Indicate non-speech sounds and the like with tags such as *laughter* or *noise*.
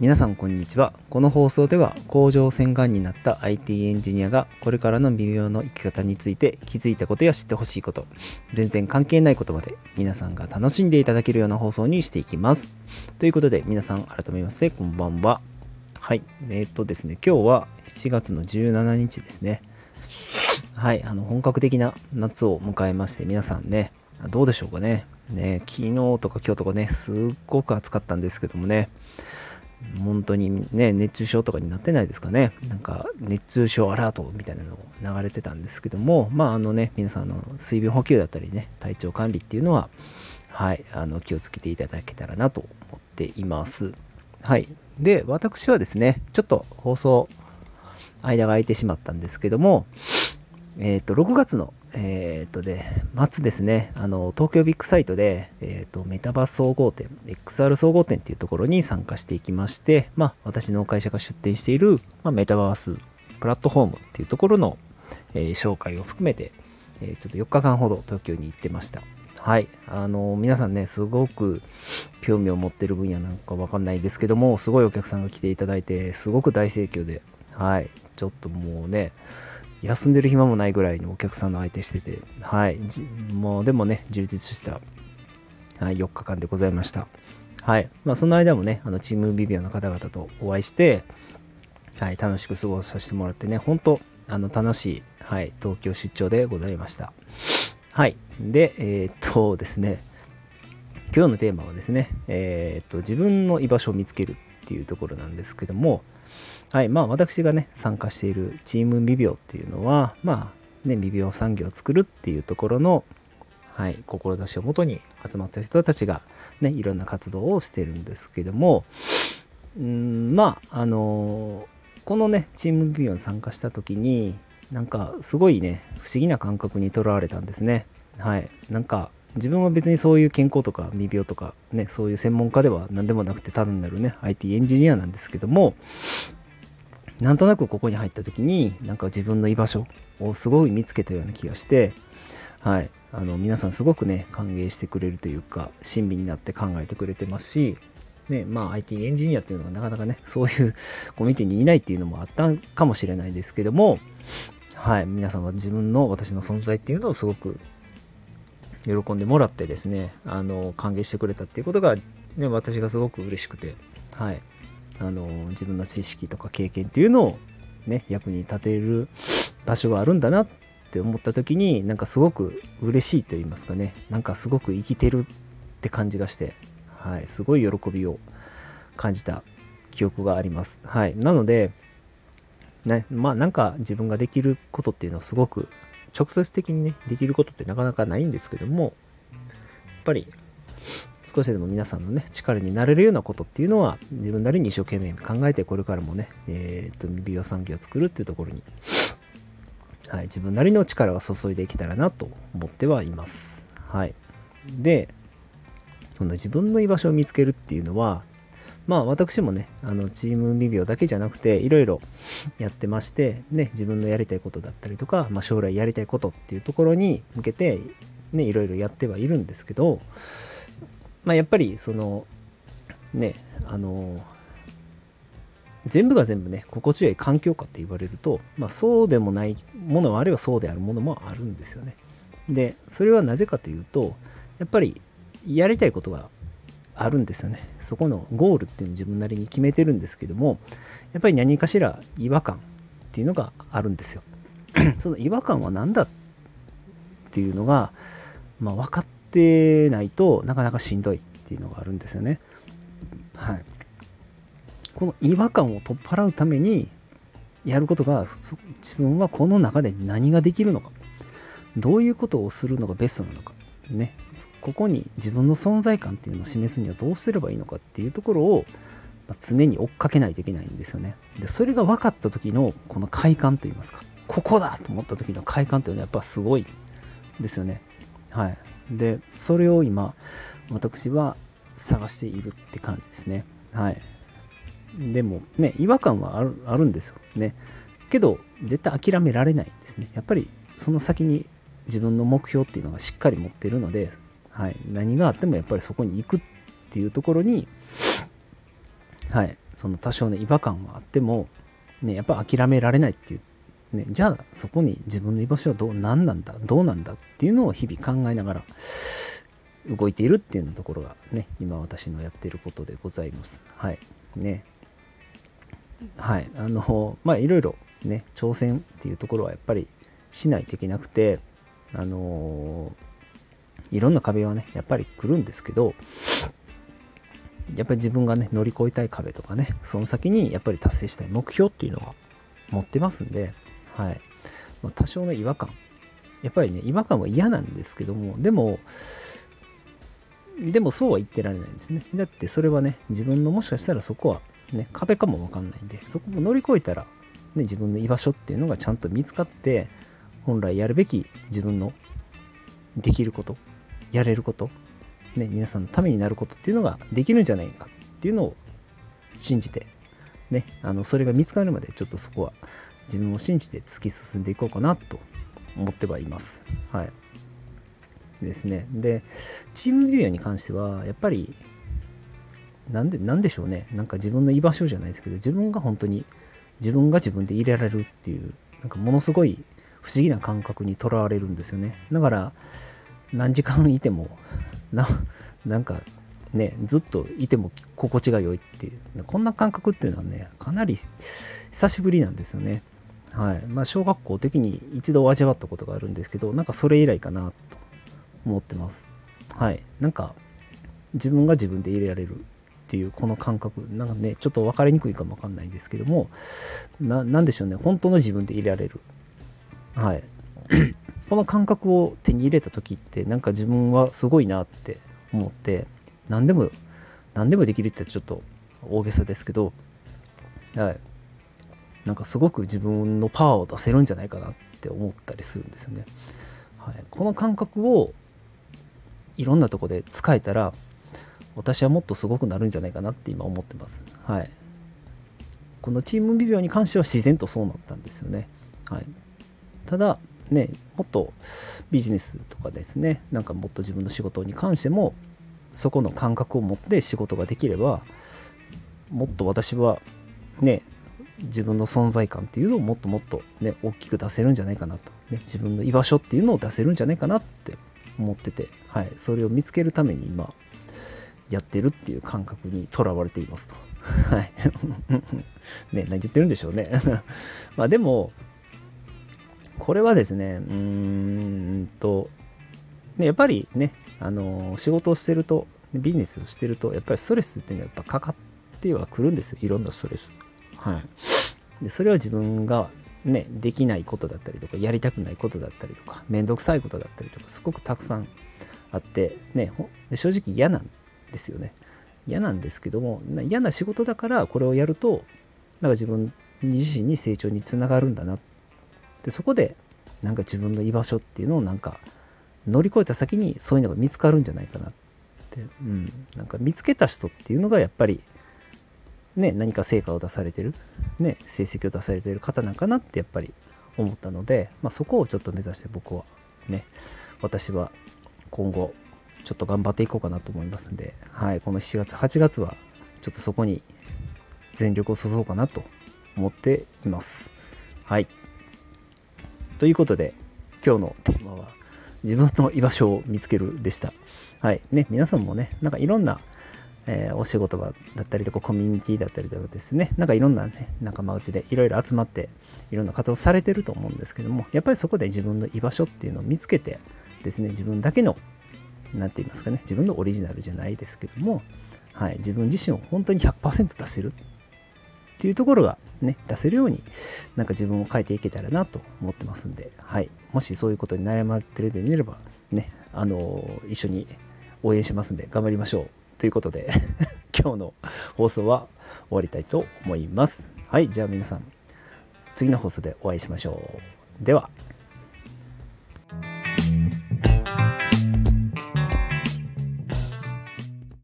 皆さんこんにちは。この放送では工場洗顔になった IT エンジニアがこれからの微妙の生き方について気づいたことや知ってほしいこと、全然関係ないことまで皆さんが楽しんでいただけるような放送にしていきます。ということで皆さん改めましてこんばんは。はい。えー、とですね、今日は7月の17日ですね。はい。あの、本格的な夏を迎えまして皆さんね、どうでしょうかね。ね、昨日とか今日とかね、すっごく暑かったんですけどもね、本当にね、熱中症とかになってないですかね。なんか、熱中症アラートみたいなのを流れてたんですけども、まあ、あのね、皆さんの水分補給だったりね、体調管理っていうのは、はい、あの、気をつけていただけたらなと思っています。はい。で、私はですね、ちょっと放送、間が空いてしまったんですけども、えっ、と、6月の、えっ、とで、末ですね、あの、東京ビッグサイトで、えっ、と、メタバース総合店、XR 総合店っていうところに参加していきまして、まあ、私の会社が出店している、まあ、メタバースプラットフォームっていうところの、えー紹介を含めて、えちょっと4日間ほど東京に行ってました。はい。あの皆さんね、すごく興味を持ってる分野なんかわかんないですけども、すごいお客さんが来ていただいて、すごく大盛況で、はい。ちょっともうね、休んでる暇もないぐらいにお客さんの相手してて、はい。もうでもね、充実した、はい、4日間でございました。はい。まあ、その間もね、あの、チームビビオの方々とお会いして、はい、楽しく過ごさせてもらってね、本当あの、楽しい、はい、東京出張でございました。はい。で、えーっとですね、今日のテーマはですね、えーっと、自分の居場所を見つけるっていうところなんですけども、はい、まあ私がね、参加しているチームビビオっていうのは、まあね、ビビオ産業を作るっていうところの、はい、志をもとに集まった人たちがね、いろんな活動をしてるんですけども、うん、まあ、あのーこのね、チームビビオに参加した時に、なんかすごいね、不思議な感覚にとらわれたんですね。はい。なんか、自分は別にそういう健康とか未病とかね、そういう専門家では何でもなくて単なるね、IT エンジニアなんですけども、なんとなくここに入った時に、なんか自分の居場所をすごい見つけたような気がして、はい。あの、皆さんすごくね、歓迎してくれるというか、親身になって考えてくれてますし、ね、まあ IT エンジニアっていうのがなかなかね、そういう *laughs* コミュニティにいないっていうのもあったかもしれないですけども、はい。皆さんは自分の私の存在っていうのをすごく喜んでもらってですね、あの、歓迎してくれたっていうことが、ね、私がすごく嬉しくて、はい。あの、自分の知識とか経験っていうのをね、役に立てる場所があるんだなって思った時に、なんかすごく嬉しいと言いますかね、なんかすごく生きてるって感じがして、はい。すごい喜びを感じた記憶があります。はい。なので、ね、まあなんか自分ができることっていうのはすごく直接的にね、できることってなかなかないんですけども、やっぱり少しでも皆さんのね、力になれるようなことっていうのは自分なりに一生懸命考えてこれからもね、えっ、と、美容産業を作るっていうところに、はい、自分なりの力を注いでいけたらなと思ってはいます。はい。で、その自分の居場所を見つけるっていうのは、まあ私もね、あのチームビビオだけじゃなくて、いろいろ *laughs* やってまして、ね、自分のやりたいことだったりとか、まあ、将来やりたいことっていうところに向けて、ね、いろいろやってはいるんですけど、まあやっぱりその、ね、あの、全部が全部ね、心地よい環境かって言われると、まあそうでもないものもあればそうであるものもあるんですよね。で、それはなぜかというと、やっぱりやりたいことがあるんですよね。そこのゴールっていうのを自分なりに決めてるんですけども、やっぱり何かしら違和感っていうのがあるんですよ。*clears throat* その違和感は何だっていうのが、まあ、分かってないとなかなかしんどいっていうのがあるんですよね。はい。この違和感を取っ払うためにやることが自分はこの中で何ができるのかどういうことをするのがベストなのかねここに自分の存在感っていうのを示すにはどうすればいいのかっていうところを、ま常に追っかけないといけないんですよね。でそれが分かった時のこの快感といいますかここだと思った時の快感っていうのはやっぱすごいですよね。はい。でそれを今私は探しているって感じですね。はい。でもね違和感はあるあるんですよ。ね。けど絶対諦められないんですね。やっぱりその先に自分の目標っていうのがしっかり持ってるので、はい、何があってもやっぱりそこに行くっていうところに、はい、その多少の違和感はあっても、ね、やっぱ諦められないっていう、ね、じゃあそこに自分の居場所はどう何なんだどうなんだっていうのを日々考えながら動いているっていうのところがね今私のやってることでございます。はい。ね。はい。あのまあいろいろね挑戦っていうところはやっぱりしないといけなくてあのいろんな壁はねやっぱり来るんですけどやっぱり自分がね乗り越えたい壁とかねその先にやっぱり達成したい目標っていうのは持ってますんではい、まあ、多少の違和感。やっぱりね違和感は嫌なんですけどもでもでもそうは言ってられないんですね。だってそれはね自分のもしかしたらそこはね壁かもわかんないんでそこも乗り越えたら、ね、自分の居場所っていうのがちゃんと見つかって本来やるべき自分のできることやれることね、皆さんのためになることっていうのができるんじゃないかっていうのを信じて、ね、あのそれが見つかるまでちょっとそこは自分を信じて突き進んでいこうかなと思ってはいます。はい。ですね。で、チームビューに関しては、やっぱり、なんで、なんでしょうね。なんか自分の居場所じゃないですけど、自分が本当に、自分が自分で入れられるっていう、なんかものすごい不思議な感覚にとらわれるんですよね。だから、何時間いても、ななんかねずっといても心地が良いっていうこんな感覚っていうのはねかなり久しぶりなんですよね。はい。まあ小学校的に一度味わったことがあるんですけどなんかそれ以来かなと思ってます。はい。なんか自分が自分で入れられるっていうこの感覚なんかねちょっと分かりにくいかもわかんないんですけども何でしょうね。本当の自分で入れられる。はい。この感覚を手に入れた時ってなんか自分はすごいなって思って何でも何でもできるってちょっと大げさですけどはい。なんかすごく自分のパワーを出せるんじゃないかなって思ったりするんですよね、はい、この感覚をいろんなとこで使えたら私はもっとすごくなるんじゃないかなって今思ってます。はい。このチームビビオに関しては自然とそうなったんですよね。はい。ただね、もっとビジネスとかですね、なんかもっと自分の仕事に関しても、そこの感覚を持って仕事ができれば、もっと私はね、自分の存在感っていうのをもっともっとね、大きく出せるんじゃないかなと。ね、自分の居場所っていうのを出せるんじゃないかなって思ってて、はい、それを見つけるために今、やってるっていう感覚にとらわれていますと。はい。*laughs* ね、何言ってるんでしょうね。*laughs* まあでも、これはですね、うーんと、ね、やっぱりね、あの仕事をしてると、ビジネスをしてると、やっぱりストレスっていうのはやっぱかかってはくるんですよ。いろんなストレス。はい。で、それは自分がね、できないことだったりとか、やりたくないことだったりとか、めんどくさいことだったりとか、すごくたくさんあって、ね、で正直嫌なんですよね。嫌なんですけども、嫌な仕事だからこれをやると、なんか自分自身に成長につながるんだなっでそこでなんか自分の居場所っていうのをなんか乗り越えた先にそういうのが見つかるんじゃないかなって、うん、なんか見つけた人っていうのがやっぱりね何か成果を出されてる、ね、成績を出されてる方なんかなってやっぱり思ったので、まあ、そこをちょっと目指して僕はね私は今後ちょっと頑張っていこうかなと思いますんで、はい、この7月8月はちょっとそこに全力を注ごうかなと思っています。はい。ということで、今日のテーマは、自分の居場所を見つけるでした。はい。ね、皆さんもね、なんかいろんな、えー、お仕事場だったりとか、コミュニティだったりとかですね、なんかいろんなね、仲間内でいろいろ集まって、いろんな活動されてると思うんですけども、やっぱりそこで自分の居場所っていうのを見つけてですね、自分だけの、何て言いますかね、自分のオリジナルじゃないですけども、はい、自分自身を本当に100%出せるっていうところがね、出せるように、なんか自分を変えていけたらなと思ってますんで、はい。もしそういうことに悩まれてるで見れば、ね、あの、一緒に応援しますんで、頑張りましょう。ということで *laughs* 今日の放送は終わりたいと思います。はい。じゃあ皆さん、次の放送でお会いしましょう。では。